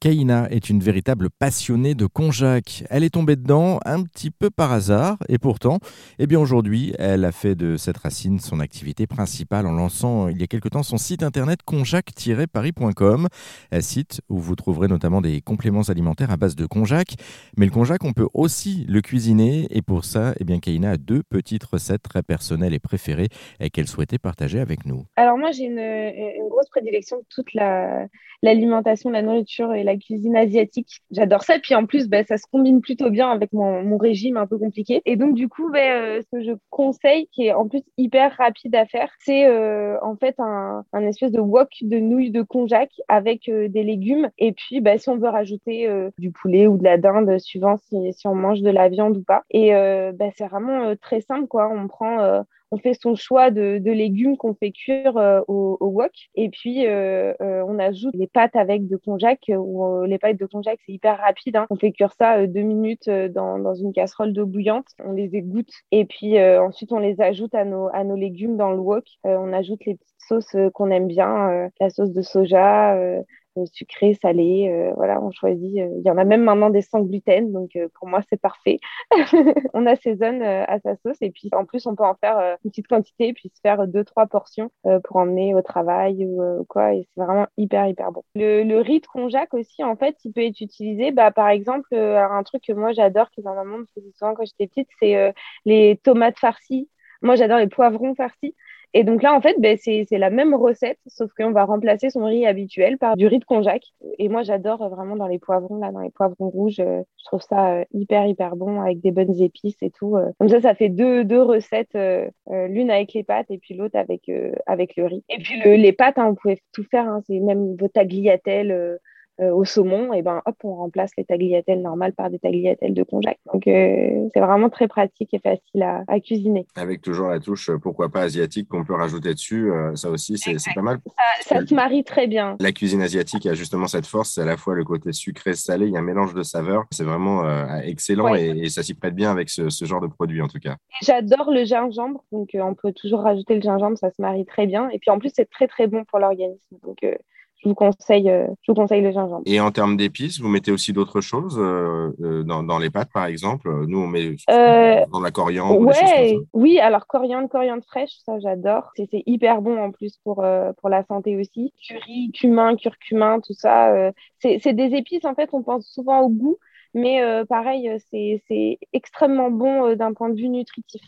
Kaina est une véritable passionnée de konjac. Elle est tombée dedans un petit peu par hasard et pourtant, eh bien aujourd'hui, elle a fait de cette racine son activité principale en lançant il y a quelque temps son site internet konjac-paris.com, un site où vous trouverez notamment des compléments alimentaires à base de konjac. Mais le konjac, on peut aussi le cuisiner et pour ça, eh bien Kaina a deux petites recettes très personnelles et préférées qu'elle souhaitait partager avec nous. Alors moi, j'ai une, grosse prédilection de toute l'alimentation, la nourriture et la la cuisine asiatique. J'adore ça. Puis en plus, bah, ça se combine plutôt bien avec mon, mon, régime un peu compliqué. Et donc, du coup, bah, euh, ce que je conseille, qui est en plus hyper rapide à faire, c'est euh, en fait un, un, espèce de wok de nouilles de konjac avec euh, des légumes. Et puis, bah, si on veut rajouter du poulet ou de la dinde, suivant si, si on mange de la viande ou pas. Et bah, c'est vraiment très simple, quoi. On prend on fait son choix de, de légumes qu'on fait cuire euh, au, au, wok. Et puis, euh, euh, on ajoute les pâtes avec de konjac. Ou, les pâtes de konjac, c'est hyper rapide. Hein. On fait cuire ça deux minutes dans, dans une casserole d'eau bouillante. On les égoutte. Et puis, ensuite, on les ajoute à nos, à nos légumes dans le wok. on ajoute les petites sauces qu'on aime bien, la sauce de soja, euh, sucré, salé. Euh, voilà, on choisit. Euh, il y en a même maintenant des sans gluten, donc pour moi c'est parfait. on assaisonne à sa sauce et puis en plus on peut en faire une petite quantité puis se faire deux trois portions pour emmener au travail ou quoi. Et c'est vraiment hyper hyper bon. Le, le riz de konjac aussi en fait, il peut être utilisé. Bah par exemple, un truc que moi j'adore que ma maman me faisait souvent quand j'étais petite, c'est les tomates farcies. Moi j'adore les poivrons farcis. Et donc là, en fait, ben, c'est la même recette, sauf qu'on va remplacer son riz habituel par du riz de konjac. Et moi, j'adore vraiment dans les poivrons, là, dans les poivrons rouges. Euh, je trouve ça euh, hyper, hyper bon avec des bonnes épices et tout. Euh. Comme ça, ça fait deux, deux recettes, l'une avec les pâtes et puis l'autre avec, avec le riz. Et puis les pâtes, hein, vous pouvez tout faire. Hein, c'est même vos tagliatelles euh, au saumon, et ben hop, on remplace les tagliatelles normales par des tagliatelles de konjac. Donc euh, c'est vraiment très pratique et facile à, cuisiner. Avec toujours la touche, euh, pourquoi pas asiatique, qu'on peut rajouter dessus, ça aussi c'est pas mal. Ça, se marie très bien. La cuisine asiatique a justement cette force, c'est à la fois le côté sucré-salé, il y a un mélange de saveurs, c'est vraiment excellent et, ça s'y prête bien avec ce, ce, genre de produit en tout cas. J'adore le gingembre, donc on peut toujours rajouter le gingembre, ça se marie très bien. Et puis en plus c'est très très bon pour l'organisme. Donc je vous conseille, euh, je vous conseille le gingembre. Et en termes d'épices, vous mettez aussi d'autres choses euh, euh, dans, dans, les pâtes, par exemple? Nous, on met dans la coriandre. Ouais, oui. Alors coriandre, coriandre fraîche, ça j'adore. C'est hyper bon en plus pour pour la santé aussi. Curry, cumin, curcumin, tout ça. c'est des épices en fait. On pense souvent au goût, mais pareil, c'est extrêmement bon d'un point de vue nutritif.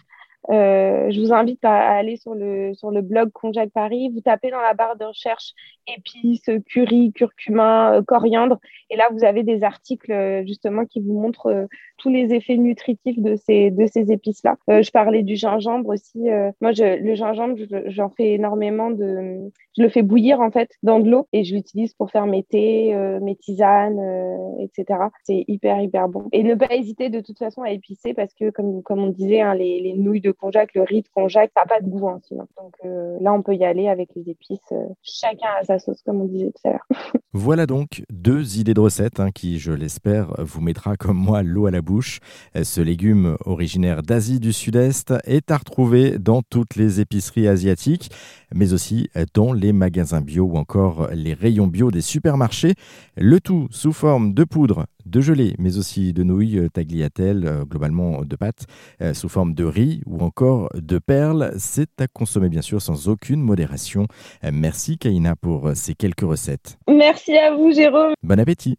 Euh, je vous invite à, aller sur le, sur le blog Konjac Paris. Vous tapez dans la barre de recherche épices, curry, curcuma, euh, coriandre. Et là, vous avez des articles euh, justement qui vous montrent tous les effets nutritifs de ces, de ces épices-là. je parlais du gingembre aussi. moi, je, le gingembre, j'en fais énormément de. Je le fais bouillir en fait dans de l'eau et je l'utilise pour faire mes thés, mes tisanes, etc. C'est hyper, hyper bon. Et ne pas hésiter de toute façon à épicer parce que, comme, comme on disait, hein, les, les nouilles de konjac, le riz de konjac, ça n'a pas de goût hein. Donc euh, là, on peut y aller avec les épices. Euh, chacun a sa sauce, comme on disait tout à l'heure. Voilà donc deux idées de recettes hein, qui, je l'espère, vous mettra comme moi l'eau à la bouche. Ce légume originaire d'Asie du Sud-Est est à retrouver dans toutes les épiceries asiatiques, mais aussi dans les magasins bio ou encore les rayons bio des supermarchés. Le tout sous forme de poudre de gelée, mais aussi de nouilles, euh, tagliatelles, euh, globalement de pâtes, euh, sous forme de riz ou encore de perles. C'est à consommer bien sûr sans aucune modération. Merci Kaina pour ces quelques recettes. Merci à vous Jérôme. Bon appétit.